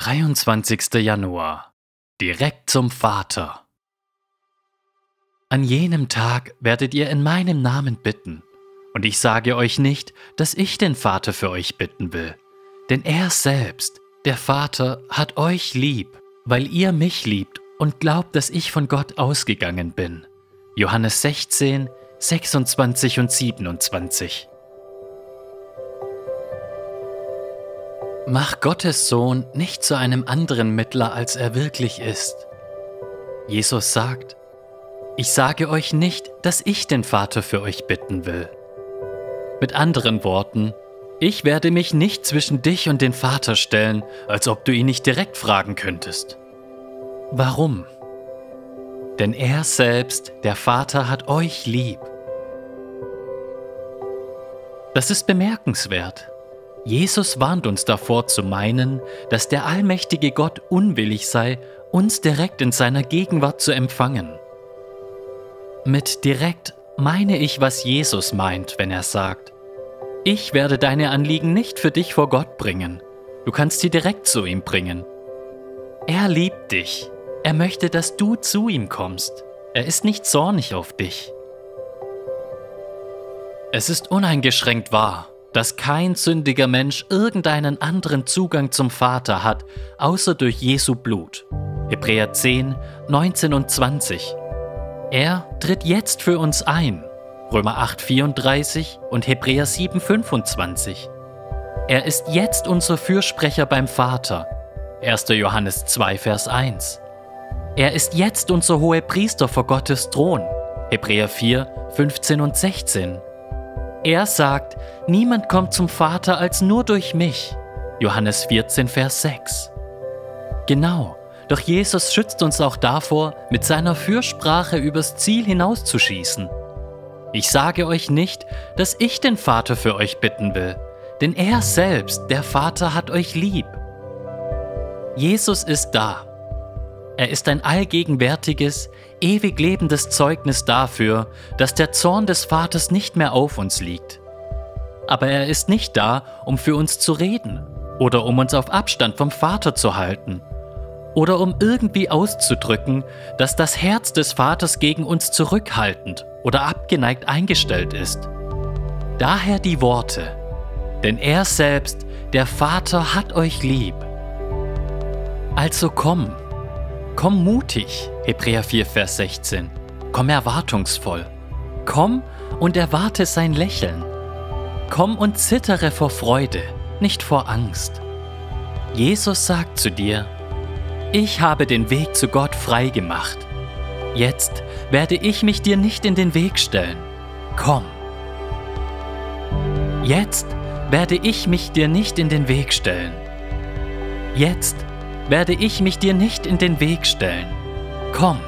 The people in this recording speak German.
23. Januar. Direkt zum Vater. An jenem Tag werdet ihr in meinem Namen bitten. Und ich sage euch nicht, dass ich den Vater für euch bitten will. Denn er selbst, der Vater, hat euch lieb, weil ihr mich liebt und glaubt, dass ich von Gott ausgegangen bin. Johannes 16, 26 und 27. Mach Gottes Sohn nicht zu einem anderen Mittler, als er wirklich ist. Jesus sagt, ich sage euch nicht, dass ich den Vater für euch bitten will. Mit anderen Worten, ich werde mich nicht zwischen dich und den Vater stellen, als ob du ihn nicht direkt fragen könntest. Warum? Denn er selbst, der Vater, hat euch lieb. Das ist bemerkenswert. Jesus warnt uns davor zu meinen, dass der allmächtige Gott unwillig sei, uns direkt in seiner Gegenwart zu empfangen. Mit direkt meine ich, was Jesus meint, wenn er sagt, ich werde deine Anliegen nicht für dich vor Gott bringen, du kannst sie direkt zu ihm bringen. Er liebt dich, er möchte, dass du zu ihm kommst, er ist nicht zornig auf dich. Es ist uneingeschränkt wahr, dass kein sündiger Mensch irgendeinen anderen Zugang zum Vater hat, außer durch Jesu Blut. Hebräer 10, 19 und 20. Er tritt jetzt für uns ein. Römer 8, 34 und Hebräer 7, 25. Er ist jetzt unser Fürsprecher beim Vater. 1. Johannes 2, Vers 1. Er ist jetzt unser hoher Priester vor Gottes Thron. Hebräer 4, 15 und 16. Er sagt, niemand kommt zum Vater als nur durch mich. Johannes 14, Vers 6. Genau, doch Jesus schützt uns auch davor, mit seiner Fürsprache übers Ziel hinauszuschießen. Ich sage euch nicht, dass ich den Vater für euch bitten will, denn er selbst, der Vater, hat euch lieb. Jesus ist da, er ist ein allgegenwärtiges, ewig lebendes Zeugnis dafür, dass der Zorn des Vaters nicht mehr auf uns liegt. Aber er ist nicht da, um für uns zu reden oder um uns auf Abstand vom Vater zu halten oder um irgendwie auszudrücken, dass das Herz des Vaters gegen uns zurückhaltend oder abgeneigt eingestellt ist. Daher die Worte, denn er selbst, der Vater, hat euch lieb. Also komm, Komm mutig, Hebräer 4, Vers 16. Komm erwartungsvoll. Komm und erwarte sein Lächeln. Komm und zittere vor Freude, nicht vor Angst. Jesus sagt zu dir, ich habe den Weg zu Gott frei gemacht. Jetzt werde ich mich dir nicht in den Weg stellen. Komm. Jetzt werde ich mich dir nicht in den Weg stellen. Jetzt werde ich mich dir nicht in den Weg stellen. Komm.